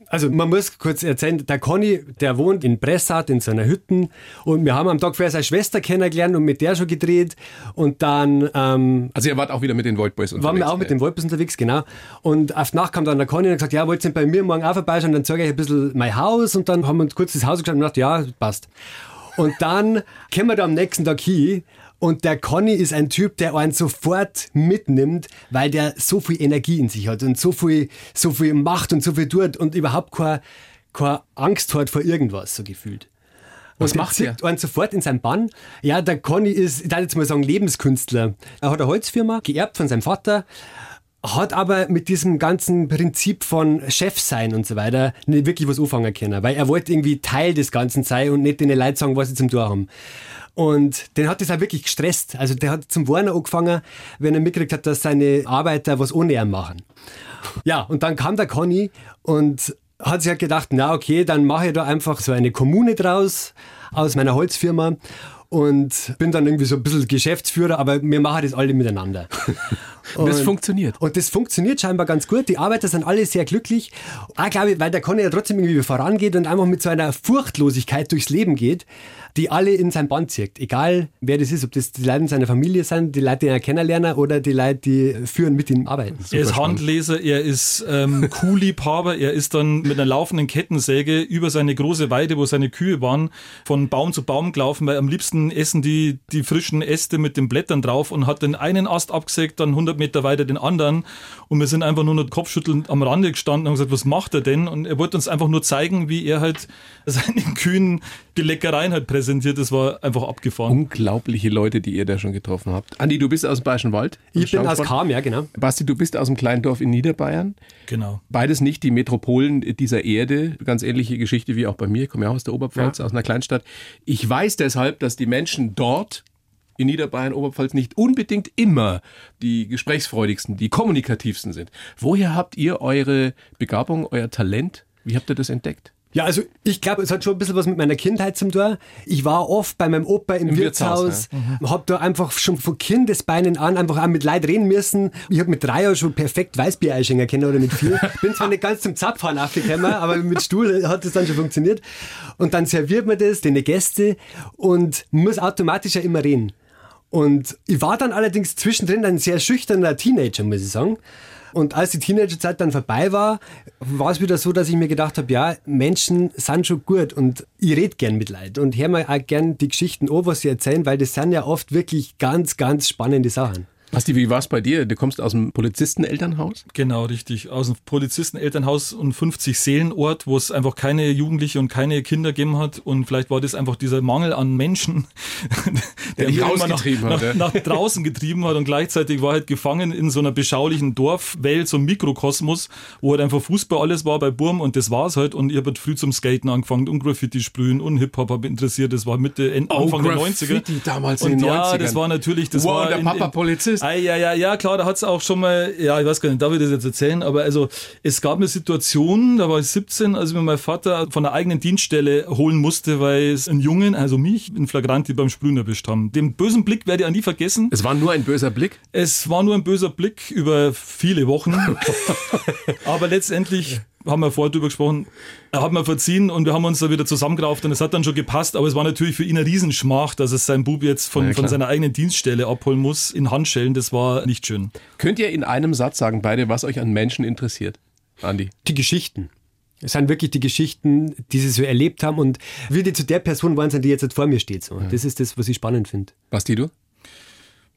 S2: Also man muss kurz erzählen, der Conny, der wohnt in Bressart in seiner Hütten und wir haben am Tag vorher seine Schwester kennengelernt und mit der schon gedreht und dann ähm,
S5: Also ihr wart auch wieder mit den Void Boys unterwegs.
S2: waren wir auch mit
S5: ja.
S2: den Wolpes unterwegs, genau. Und auf Nacht kam dann der Conny und hat gesagt, ja, wollt ihr bei mir morgen auch vorbeischauen, dann zeige ich ein bisschen mein Haus und dann haben wir uns kurz das Haus geschaut und gedacht, ja, passt. Und dann kommen wir da am nächsten Tag hin und der Conny ist ein Typ, der einen sofort mitnimmt, weil der so viel Energie in sich hat und so viel, so viel macht und so viel tut und überhaupt keine, keine Angst hat vor irgendwas, so gefühlt.
S5: Was
S2: und
S5: macht
S2: zieht einen sofort in seinen Bann. Ja, der Conny ist, ich darf jetzt mal sagen, Lebenskünstler. Er hat eine Holzfirma, geerbt von seinem Vater, hat aber mit diesem ganzen Prinzip von Chef sein und so weiter nicht wirklich was anfangen können, weil er wollte irgendwie Teil des Ganzen sein und nicht den Leuten sagen, was sie zum Tor haben. Und den hat das auch wirklich gestresst. Also der hat zum Warner angefangen, wenn er mitgekriegt hat, dass seine Arbeiter was ohne ihn machen. Ja, und dann kam der Conny und hat sich halt gedacht, na okay, dann mache ich da einfach so eine Kommune draus aus meiner Holzfirma und bin dann irgendwie so ein bisschen Geschäftsführer, aber wir machen das alle miteinander.
S5: Und das funktioniert.
S2: Und das funktioniert scheinbar ganz gut. Die Arbeiter sind alle sehr glücklich. Auch glaube ich, weil der Conny ja trotzdem irgendwie vorangeht und einfach mit so einer Furchtlosigkeit durchs Leben geht, die alle in sein Band zieht. Egal wer das ist, ob das die Leute in seiner Familie sind, die Leute, die er kennenlernen oder die Leute, die führen mit ihm arbeiten.
S1: Er ist Handleser, er ist ähm, Kuhliebhaber, er ist dann mit einer laufenden Kettensäge über seine große Weide, wo seine Kühe waren, von Baum zu Baum gelaufen, weil am liebsten essen die die frischen Äste mit den Blättern drauf und hat den einen Ast abgesägt, dann 100 Meter weiter den anderen und wir sind einfach nur noch kopfschüttelnd am Rande gestanden und haben gesagt, was macht er denn? Und er wollte uns einfach nur zeigen, wie er halt seinen Kühen die Leckereien halt präsentiert. Das war einfach abgefahren.
S5: Unglaubliche Leute, die ihr da schon getroffen habt. Andi, du bist aus dem Bayerischen Wald.
S2: Ich bin aus. Kam, ja genau.
S5: Basti, du bist aus dem kleinen Dorf in Niederbayern.
S1: Genau.
S5: Beides nicht die Metropolen dieser Erde. Ganz ähnliche Geschichte wie auch bei mir. Ich komme ja auch aus der Oberpfalz, aus einer Kleinstadt. Ich weiß deshalb, dass die Menschen dort in Niederbayern, Oberpfalz nicht unbedingt immer die gesprächsfreudigsten, die kommunikativsten sind. Woher habt ihr eure Begabung, euer Talent? Wie habt ihr das entdeckt?
S2: Ja, also ich glaube, es hat schon ein bisschen was mit meiner Kindheit zum tun. Ich war oft bei meinem Opa im,
S5: Im
S2: Wirtshaus,
S5: Wirtshaus,
S2: hab da einfach schon von Kindesbeinen an einfach auch mit Leuten reden müssen. Ich hab mit drei Jahren schon perfekt Weißbier einschenken können oder mit vier. Bin zwar nicht ganz zum Zapfhahn aufgekommen, aber mit Stuhl hat das dann schon funktioniert. Und dann serviert man das den Gäste und muss automatisch ja immer reden. Und ich war dann allerdings zwischendrin ein sehr schüchterner Teenager, muss ich sagen. Und als die Teenagerzeit dann vorbei war, war es wieder so, dass ich mir gedacht habe, ja, Menschen sind schon gut und ich rede gern mit Leuten und höre mir auch gern die Geschichten an, was sie erzählen, weil das sind ja oft wirklich ganz, ganz spannende Sachen.
S5: Basti, wie war es bei dir? Du kommst aus dem Polizistenelternhaus?
S1: Genau, richtig. Aus dem Polizistenelternhaus und 50 Seelenort, wo es einfach keine Jugendliche und keine Kinder gegeben hat. Und vielleicht war das einfach dieser Mangel an Menschen,
S5: Der ihn
S1: mich immer nach,
S5: hat, ja.
S1: nach, nach draußen getrieben hat. Und gleichzeitig war halt gefangen in so einer beschaulichen Dorfwelt, so einem Mikrokosmos, wo halt einfach Fußball alles war bei Burm und das war's halt. Und ich habe halt früh zum Skaten angefangen und Graffiti sprühen und Hip-Hop habe interessiert. Das war Mitte, End, Anfang der 90er.
S5: Oh, Graffiti damals in
S1: und
S5: den
S1: ja,
S5: 90ern.
S1: das war natürlich, das
S5: Wow,
S1: war
S5: der Papa Polizist.
S1: Ah, ja, ja, ja, klar, da hat's auch schon mal, ja, ich weiß gar nicht, darf ich das jetzt erzählen, aber also es gab eine Situation, da war ich 17, als mir mein Vater von der eigenen Dienststelle holen musste, weil es einen Jungen, also mich, in Flagranti beim Sprühen erwischt haben. Den bösen Blick werde ich auch nie vergessen.
S5: Es war nur ein böser Blick.
S1: Es war nur ein böser Blick über viele Wochen, aber letztendlich haben wir vorher drüber gesprochen, er hat mir verziehen und wir haben uns da wieder zusammengerauft und es hat dann schon gepasst, aber es war natürlich für ihn eine Riesenschmach, dass es sein Bub jetzt von,
S5: Ja,
S1: von seiner eigenen Dienststelle abholen muss in Handschellen, das war nicht schön.
S5: Könnt ihr in einem Satz sagen, beide, was euch an Menschen interessiert? Andi.
S2: Die Geschichten. Es sind wirklich die Geschichten, die sie so erlebt haben und wie die zu der Person waren, die jetzt vor mir steht. So. Das ist das, was ich spannend finde.
S5: Basti, du?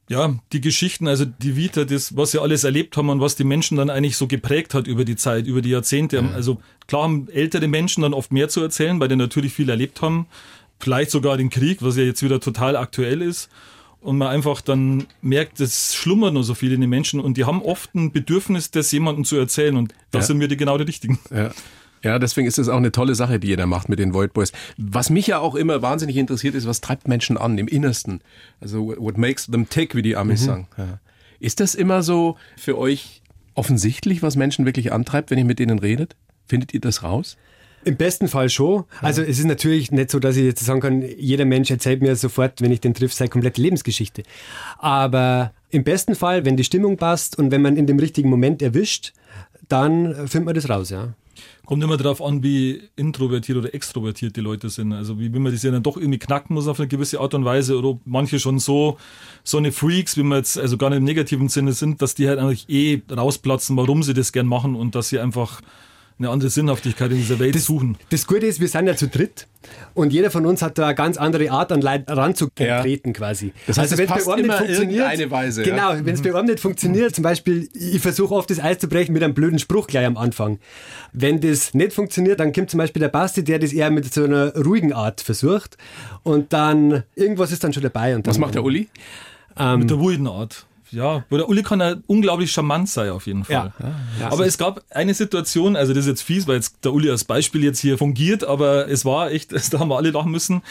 S1: Ja, die Geschichten, also die Vita, das, was sie alles erlebt haben und was die Menschen dann eigentlich so geprägt hat über die Zeit, über die Jahrzehnte. Also klar haben ältere Menschen dann oft mehr zu erzählen, weil die natürlich viel erlebt haben. Vielleicht sogar den Krieg, was ja jetzt wieder total aktuell ist. Und man einfach dann merkt, es schlummern nur so viel in den Menschen und die haben oft ein Bedürfnis, das jemandem zu erzählen. Und das
S5: Ja.
S1: sind wir die genau die Richtigen.
S5: Ja. Ja, deswegen ist es auch eine tolle Sache, die da macht mit den Void Boys. Was mich ja auch immer wahnsinnig interessiert ist, was treibt Menschen an im Innersten? Also what makes them tick, wie die Amis sagen. Ja. Ist das immer so für euch offensichtlich, was Menschen wirklich antreibt, wenn ihr mit denen redet? Findet ihr das raus?
S2: Im besten Fall schon. Also es ist natürlich nicht so, dass ich jetzt sagen kann, jeder Mensch erzählt mir sofort, wenn ich den triff, seine komplette Lebensgeschichte. Aber im besten Fall, wenn die Stimmung passt und wenn man in dem richtigen Moment erwischt, dann findet man das raus, ja.
S1: Kommt immer darauf an, wie introvertiert oder extrovertiert die Leute sind. Also wie, wie man das dann doch irgendwie knacken muss auf eine gewisse Art und Weise oder ob manche schon so, so eine Freaks, wie man jetzt also gar nicht im negativen Sinne sind, dass die halt eigentlich eh rausplatzen, warum sie das gern machen und dass sie einfach eine andere Sinnhaftigkeit in dieser Welt suchen.
S2: Das Gute ist, wir sind ja zu dritt und jeder von uns hat da eine ganz andere Art, an Leute ranzutreten quasi.
S5: Das heißt, es
S2: wenn's
S5: passt
S2: bei einem
S5: immer irgendeine Weise, ja.
S2: Genau, wenn es bei einem nicht funktioniert, zum Beispiel, ich versuche oft das Eis zu brechen mit einem blöden Spruch gleich am Anfang. Wenn das nicht funktioniert, dann kommt zum Beispiel der Basti, der das eher mit so einer ruhigen Art versucht und dann irgendwas ist dann schon dabei. Und dann,
S5: Was macht der Uli?
S1: Mit der wilden Art. Ja, wo der Uli kann ja unglaublich charmant sein, auf jeden Fall.
S2: Ja.
S1: aber es gab eine Situation, also das ist jetzt fies, weil jetzt der Uli als Beispiel jetzt hier fungiert, aber es war echt, da haben wir alle lachen müssen.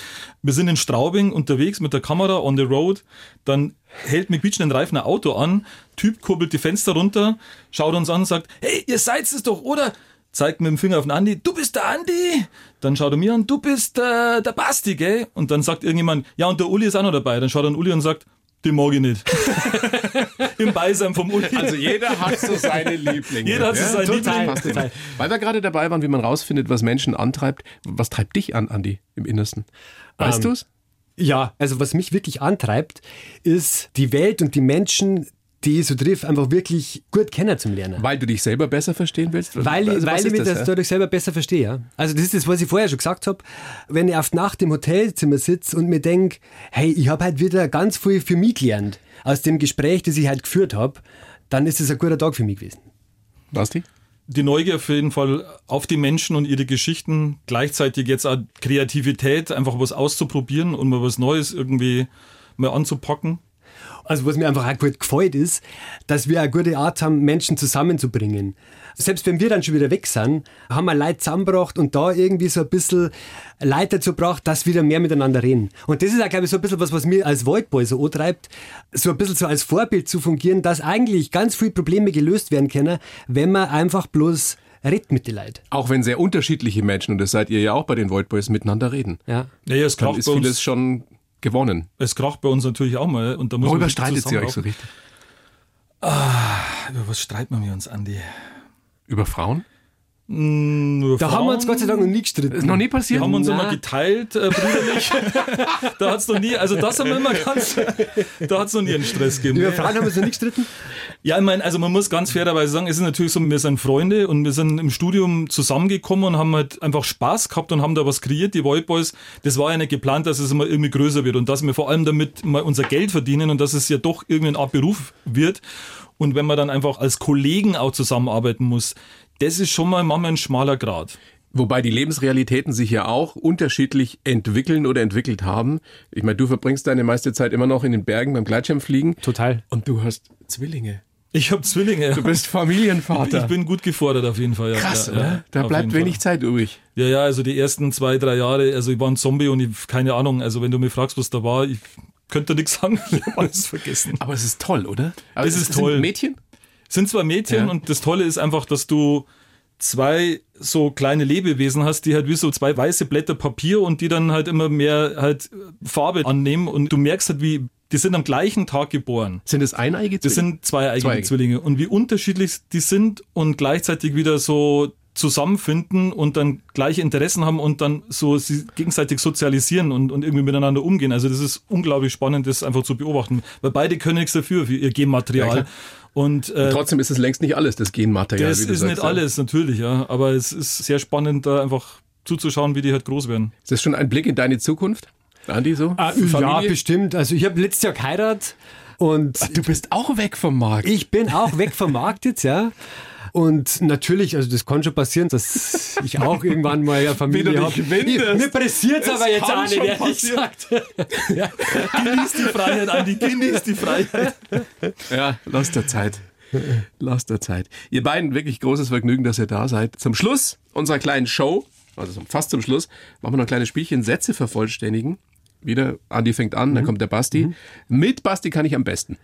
S1: Wir sind in Straubing unterwegs mit der Kamera on the road, dann hält mit quietschenden Reifen ein Auto an, Typ kurbelt die Fenster runter, schaut uns an und sagt, hey, ihr seid es doch, oder? Zeigt mit dem Finger auf den Andi, du bist der Andi. Dann schaut er mir an, du bist äh, der Basti, gell? Und dann sagt irgendjemand, ja, und der Uli ist auch noch dabei. Dann schaut er an Uli und sagt, den mag ich nicht. Im Beisein vom Uli.
S5: Also jeder hat so seine Lieblinge.
S1: Jeder hat so seine
S2: total,
S1: Lieblinge.
S2: total.
S5: Weil wir gerade dabei waren, wie man rausfindet, was Menschen antreibt. Was treibt dich an, Andi, im Innersten? Weißt
S2: Ähm,
S5: du's?
S2: Ja, also was mich wirklich antreibt, ist die Welt und die Menschen, die ich so triff, einfach wirklich gut kennen zum Lernen.
S5: Weil du dich selber besser verstehen willst?
S2: Weil, ich-
S5: Also,
S2: weil ich mich das,
S5: ja?
S2: dadurch selber besser verstehe. Ja? Also das ist das, was ich vorher schon gesagt habe. Wenn ich auf Nacht im Hotelzimmer sitze und mir denke, hey, ich habe halt wieder ganz viel für mich gelernt aus dem Gespräch, das ich halt geführt habe, dann ist es ein guter Tag für mich gewesen.
S5: Basti?
S1: Die Neugier auf jeden Fall auf die Menschen und ihre Geschichten. Gleichzeitig jetzt auch Kreativität, einfach was auszuprobieren und mal was Neues irgendwie mal anzupacken.
S2: Also was mir einfach auch gut gefällt ist, dass wir eine gute Art haben, Menschen zusammenzubringen. Selbst wenn wir dann schon wieder weg sind, haben wir Leute zusammengebracht und da irgendwie so ein bisschen Leute dazu gebracht, dass wir wieder mehr miteinander reden. Und das ist auch, glaube ich, so ein bisschen was, was mir als Waldboy so antreibt, so ein bisschen so als Vorbild zu fungieren, dass eigentlich ganz viele Probleme gelöst werden können, wenn man einfach bloß redet mit den Leuten.
S5: Auch wenn sehr unterschiedliche Menschen, und das seid ihr ja auch bei den Void Boys, miteinander reden.
S2: Ja.
S1: Naja, es
S5: ist vieles schon gewonnen.
S1: es kracht bei uns natürlich auch mal. Und da muss
S5: Worüber
S1: man
S5: streitet ihr euch so richtig?
S1: Über was streiten wir uns, Andi?
S5: Über Frauen?
S1: Nur
S2: Da haben wir uns Gott sei Dank noch nie gestritten.
S5: Ist noch nie passiert?
S1: Wir haben uns
S2: Na.
S1: immer geteilt, äh, brüderlich. da hat's noch nie, also das haben wir immer ganz, da hat's noch nie einen Stress gegeben.
S2: Über Frauen haben wir uns noch nie gestritten.
S1: Ja, ich meine, also man muss ganz fairerweise sagen, es ist natürlich so, wir sind Freunde und wir sind im Studium zusammengekommen und haben halt einfach Spaß gehabt und haben da was kreiert, die Void Boys. Das war ja nicht geplant, dass es immer irgendwie größer wird und dass wir vor allem damit mal unser Geld verdienen und dass es ja doch irgendwie eine Art Beruf wird. Und wenn man dann einfach als Kollegen auch zusammenarbeiten muss, das ist schon mal manchmal ein schmaler Grad.
S5: Wobei die Lebensrealitäten sich ja auch unterschiedlich entwickeln oder entwickelt haben. Ich meine, du verbringst deine meiste Zeit immer noch in den Bergen beim Gleitschirmfliegen.
S2: Total.
S5: Und du hast Zwillinge.
S1: Ich habe Zwillinge.
S5: Du bist Familienvater.
S1: Ich bin gut gefordert auf jeden Fall. Ja.
S5: Krass,
S1: ja, ja,
S5: Da bleibt wenig
S1: Fall.
S5: Zeit übrig.
S1: Ja, ja, also die ersten zwei, drei Jahre, also ich war ein Zombie und ich, keine Ahnung, also wenn du mich fragst, was da war, ich könnte nichts sagen, ich habe alles vergessen.
S5: Aber es ist toll, oder? Aber
S1: Es
S5: es
S1: ist
S5: sind
S1: toll.
S5: Mädchen?
S1: sind zwar Mädchen und das Tolle ist einfach, dass du zwei so kleine Lebewesen hast, die halt wie so zwei weiße Blätter Papier und die dann halt immer mehr halt Farbe annehmen und du merkst halt, wie die sind am gleichen Tag geboren.
S5: Sind es eineige
S1: Das sind zweieigige
S5: Zweieige.
S1: Zwillinge. Und wie unterschiedlich die sind und gleichzeitig wieder so zusammenfinden und dann gleiche Interessen haben und dann so sie gegenseitig sozialisieren und, und irgendwie miteinander umgehen. Also das ist unglaublich spannend, das einfach zu beobachten. Weil beide können nichts dafür, für ihr
S5: Ja,
S1: Genmaterial.
S5: klar.
S1: und äh,
S5: Trotzdem ist es längst nicht alles, das Genmaterial.
S1: das ist
S5: sagst,
S1: nicht
S5: ja.
S1: alles, natürlich, ja. Aber es ist sehr spannend, da einfach zuzuschauen, wie die halt groß werden.
S5: Ist das schon ein Blick in deine Zukunft? Andi, so?
S2: Ah, ja, bestimmt. Also ich habe letztes Jahr geheiratet. Und
S5: Du bist auch weg vom Markt.
S2: ich bin auch weg vom Markt jetzt, ja. Und natürlich, also das kann schon passieren, dass ich auch irgendwann mal eine Familie habe. Mir pressiert es aber jetzt auch nicht, ehrlich
S5: passieren.
S2: gesagt.
S1: Genieß die Freiheit, Andi, genieß die Freiheit.
S5: Ja, lasst der Zeit. Lasst der Zeit. Ihr beiden, wirklich großes Vergnügen, dass ihr da seid. Zum Schluss unserer kleinen Show, also fast zum Schluss, machen wir noch ein kleines Spielchen, Sätze vervollständigen. Wieder, Andi fängt an, dann kommt der Basti. Mit Basti kann ich am besten.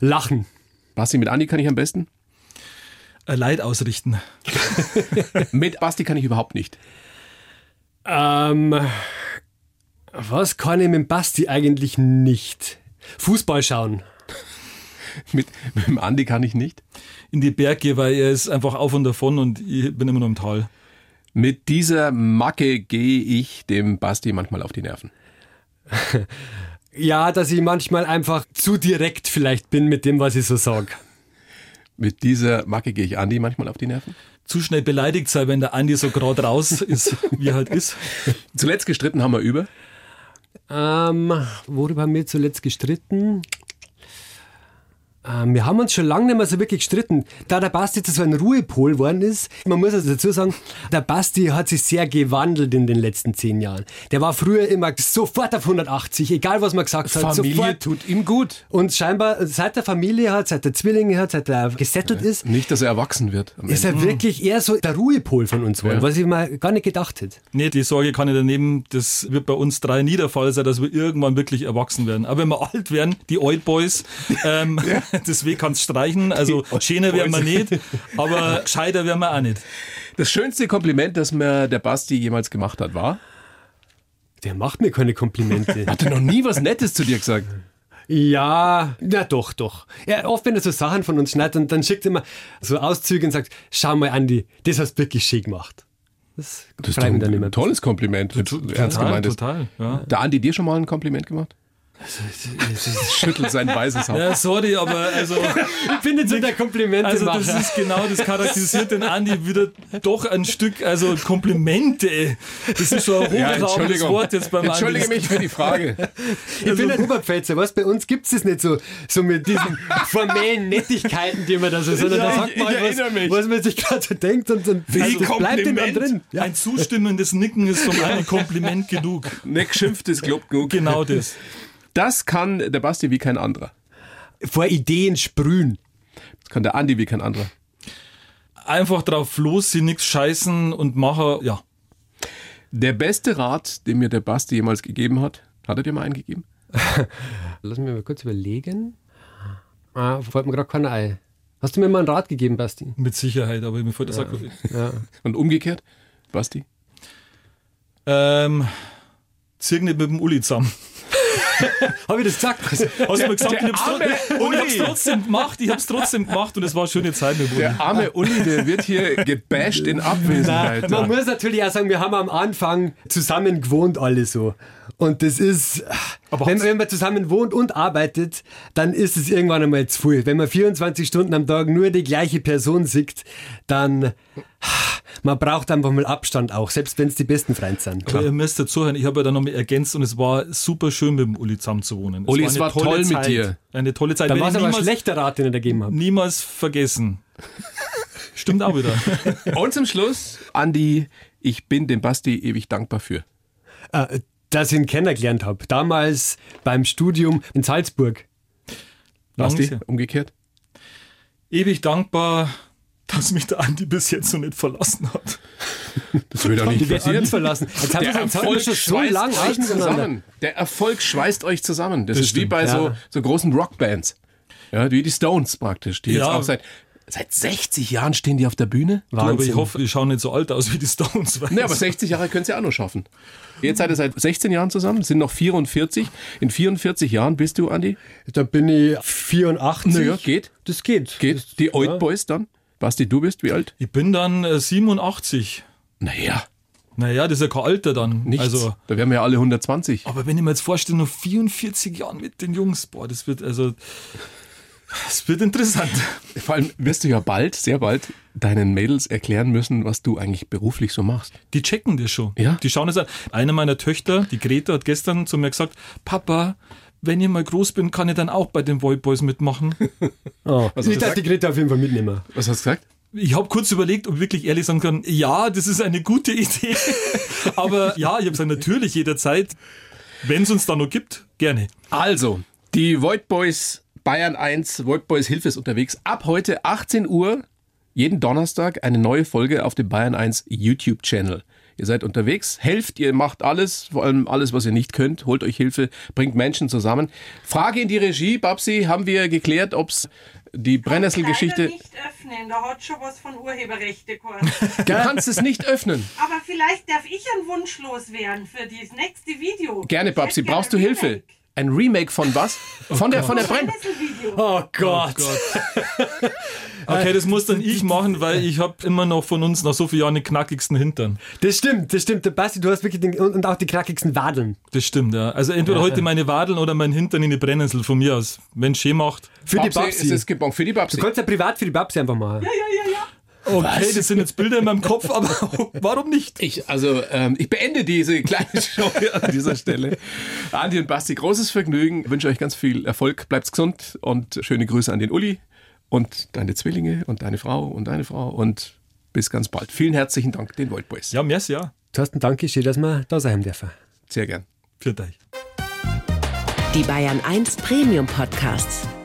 S2: Lachen.
S5: Basti mit Andi kann ich am besten.
S1: Äh, Leid ausrichten.
S5: Mit Basti kann ich überhaupt nicht.
S2: Ähm, was kann ich mit Basti eigentlich nicht? Fußball schauen.
S5: Mit, mit dem Andi kann ich nicht.
S1: In die Berge, weil er ist einfach auf und davon und ich bin immer noch im Tal.
S5: Mit dieser Macke gehe ich dem Basti manchmal auf die Nerven.
S2: Ja, dass ich manchmal einfach zu direkt vielleicht bin mit dem, was ich so sage.
S5: Mit dieser Macke gehe ich Andi manchmal auf die Nerven.
S1: Zu schnell beleidigt sein, wenn der Andi so gerade raus ist, wie er halt ist.
S5: Zuletzt gestritten haben wir über.
S2: Ähm, worüber haben wir zuletzt gestritten? Ähm, wir haben uns schon lange nicht mehr so wirklich gestritten. Da der Basti jetzt so ein Ruhepol geworden ist, man muss also dazu sagen, der Basti hat sich sehr gewandelt in den letzten zehn Jahren. Der war früher immer sofort auf 180, egal was man gesagt hat.
S5: Familie
S2: sofort.
S5: tut ihm gut.
S2: Und scheinbar, seit der Familie hat, seit der Zwillinge hat, seit er gesettelt ist,
S5: Nicht, dass er erwachsen wird.
S2: ist er wirklich eher so der Ruhepol von uns geworden,
S5: Ja.
S2: was ich mir gar nicht gedacht hätte.
S1: Nee, die Sorge kann ich daneben, das wird bei uns drei nie der Fall sein, dass wir irgendwann wirklich erwachsen werden. Aber wenn wir alt werden, die Old Boys, ähm, deswegen kannst streichen. Also schöner werden wir nicht, aber gescheiter werden wir auch nicht.
S5: Das schönste Kompliment, das mir der Basti jemals gemacht hat, war,
S2: Der macht mir keine Komplimente.
S5: hat er noch nie was Nettes zu dir gesagt.
S2: Ja, na doch, doch. Ja, oft, wenn er so Sachen von uns schneidet, und dann schickt er immer so Auszüge und sagt, schau mal, Andi, das hast du wirklich schön gemacht. Das,
S5: Das ist
S2: dann
S5: ein
S2: immer.
S5: tolles Kompliment, es ernst gemeint ist.
S1: total. Ja.
S5: Der Andi dir schon mal ein Kompliment gemacht? Schüttelt sein weißes Haupt.
S1: ja, sorry, aber also,
S2: Ich bin jetzt so der Komplimente
S1: also das ist genau, das charakterisiert den Andi wieder doch ein Stück, also Komplimente. Das ist schon ein hochraubendes Wort jetzt beim
S5: Entschuldige
S1: Andi.
S5: mich für die Frage.
S2: Ich bin ein Oberpfälzer, was? Bei uns gibt es das nicht so, so mit diesen formellen Nettigkeiten, die man da so, sondern
S5: Ja,
S2: da
S5: ich-
S2: sagt man was,
S5: erinnere mich.
S2: was man sich gerade so denkt und,
S5: Wie
S2: also bleibt dann
S5: Kompliment.
S2: drin.
S1: Ein zustimmendes Nicken ist vom einen Kompliment genug.
S5: Nicht geschimpft ist Club genug.
S1: Genau das.
S5: Das kann der Basti wie kein anderer.
S2: Vor Ideen sprühen.
S5: Das kann der Andi wie kein anderer.
S1: Einfach drauf los, sie nix scheißen und machen, ja.
S5: Der beste Rat, den mir der Basti jemals gegeben hat, hat er dir mal einen gegeben?
S2: Lass mich mal kurz überlegen. Ah, fällt mir gerade keiner ein. Hast du mir mal einen Rat gegeben, Basti?
S1: Mit Sicherheit, aber mir fällt das auch
S2: Ja.
S5: Und umgekehrt, Basti?
S1: Ähm, zieh nicht mit dem Uli zusammen.
S2: Habe ich das gesagt?
S1: Hast du mir gesagt, ich und ich hab's trotzdem gemacht, ich hab's trotzdem gemacht und es war eine schöne Zeit mit dem Uli.
S5: Der arme Uli, der wird hier gebasht in Abwesenheit.
S2: Man muss natürlich auch sagen, wir haben am Anfang zusammen gewohnt, alle so. Und das ist,
S1: Aber
S2: wenn, wenn man zusammen wohnt und arbeitet, dann ist es irgendwann einmal zu viel. Wenn man 24 Stunden am Tag nur die gleiche Person sieht, dann, man braucht einfach mal Abstand auch, selbst wenn es die besten Freunde sind.
S1: Aber ihr müsst dazu hören, ich habe ja dann noch mal ergänzt und es war super schön mit dem Uli zusammen zu wohnen.
S5: Uli, es
S1: eine
S5: war toll mit
S1: Zeit.
S5: dir.
S1: Eine tolle Zeit.
S2: Dann war es
S1: ich
S2: aber ein
S1: niemals,
S2: schlechter Rat, den ich da gegeben habe.
S1: niemals vergessen. Stimmt auch wieder.
S5: Und zum Schluss, Andi, ich bin dem Basti ewig dankbar für.
S2: Äh, dass ich ihn kennengelernt habe. Damals beim Studium in Salzburg.
S5: Basti, umgekehrt.
S1: Ewig dankbar, dass mich der Andi bis jetzt noch nicht verlassen hat.
S5: Das würde doch nicht
S2: Die wird auch nie
S5: passieren.
S2: verlassen. Jetzt haben
S5: Der
S2: wir
S5: Erfolg
S2: schon so
S5: schweißt
S2: lang
S5: euch zusammen. Der Erfolg schweißt euch zusammen. Das, ist wie
S1: stimmt,
S5: bei so,
S2: ja.
S5: so großen Rockbands. Ja, wie die Stones praktisch. Die jetzt
S1: Ja.
S5: auch seit, seit 60 Jahren stehen die auf der Bühne.
S1: Du, aber
S2: Wahnsinn.
S1: ich hoffe, die schauen nicht so alt aus wie die Stones. weil
S5: Ne, aber
S1: das-
S5: 60 Jahre könnt ihr auch noch schaffen. Jetzt seid ihr seit 16 Jahren zusammen, sind noch 44. In 44 Jahren bist du, Andi?
S2: Da bin ich 84.
S5: Naja, geht.
S2: Das geht.
S5: Geht.
S2: Das,
S5: Die Old Boys dann? Basti, du bist wie alt?
S1: Ich bin dann äh, 87.
S5: Naja,
S1: Naja, das ist ja kein Alter dann.
S5: nichts.
S1: Also,
S5: da wären wir ja alle 120.
S1: aber wenn ich mir jetzt vorstelle, noch 44 Jahren mit den Jungs, boah, das wird also, das wird interessant.
S5: Vor allem wirst du ja bald, sehr bald, deinen Mädels erklären müssen, was du eigentlich beruflich so machst.
S1: Die checken das schon.
S5: Ja?
S1: Die schauen es an. Eine meiner Töchter, die Greta, hat gestern zu mir gesagt, Papa, wenn ich mal groß bin, kann ich dann auch bei den Void Boys mitmachen.
S2: Oh,
S5: Was
S2: ich darf die Greta auf jeden Fall mitnehmen.
S5: Was hast du gesagt?
S1: Ich habe kurz überlegt, ob ich wirklich ehrlich sagen kann, ja, das ist eine gute Idee. Aber ja, ich habe gesagt, natürlich jederzeit, wenn es uns da noch gibt, gerne.
S5: Also, die Void Boys Bayern 1, Void Boys Hilfe ist unterwegs. Ab heute 18 Uhr, jeden Donnerstag, eine neue Folge auf dem Bayern 1 YouTube-Channel. Ihr seid unterwegs, helft, ihr macht alles, vor allem alles, was ihr nicht könnt, holt euch Hilfe, bringt Menschen zusammen. Frage in die Regie, Babsi, haben wir geklärt, ob's die Brennnessel-Geschichte...
S6: Nicht öffnen, da hat schon was von Urheberrechte.
S5: Du kannst es nicht öffnen.
S6: Aber vielleicht darf ich einen Wunsch loswerden für das nächste Video.
S5: Gerne, Babsi, brauchst du Hilfe?
S6: Remake.
S5: Ein Remake von was? Von der, von der Brenn...
S6: Brennnesselvideo.
S2: Oh Gott.
S1: Okay, das muss dann ich machen, weil ich habe immer noch von uns nach so vielen Jahren den knackigsten Hintern.
S2: Das stimmt, das stimmt. Der Basti, du hast wirklich den, und, auch die knackigsten Wadeln.
S1: Das stimmt, ja. Also entweder heute meine Wadeln oder mein Hintern in die Brennnessel von mir aus. Wenn es schön macht.
S2: Für die
S5: Babsi,
S2: Babsi.
S5: es ist gebongt. Für die Babsi.
S2: Du kannst ja privat für die Babsi einfach machen.
S6: Ja, ja, ja.
S1: Okay, das sind jetzt Bilder in meinem Kopf, aber warum nicht?
S5: Ich, also, ähm, ich beende diese kleine Show an dieser Stelle. Andi und Basti, großes Vergnügen. Ich wünsche euch ganz viel Erfolg. Bleibt gesund und schöne Grüße an den Uli und deine Zwillinge und deine Frau und deine Frau und bis ganz bald. Vielen herzlichen Dank den Void Boys.
S1: Ja, merci, ja.
S2: Thorsten, danke, schön, dass wir da sein dürfen.
S5: Sehr gern.
S1: Für dich.
S4: Die Bayern 1 Premium Podcasts.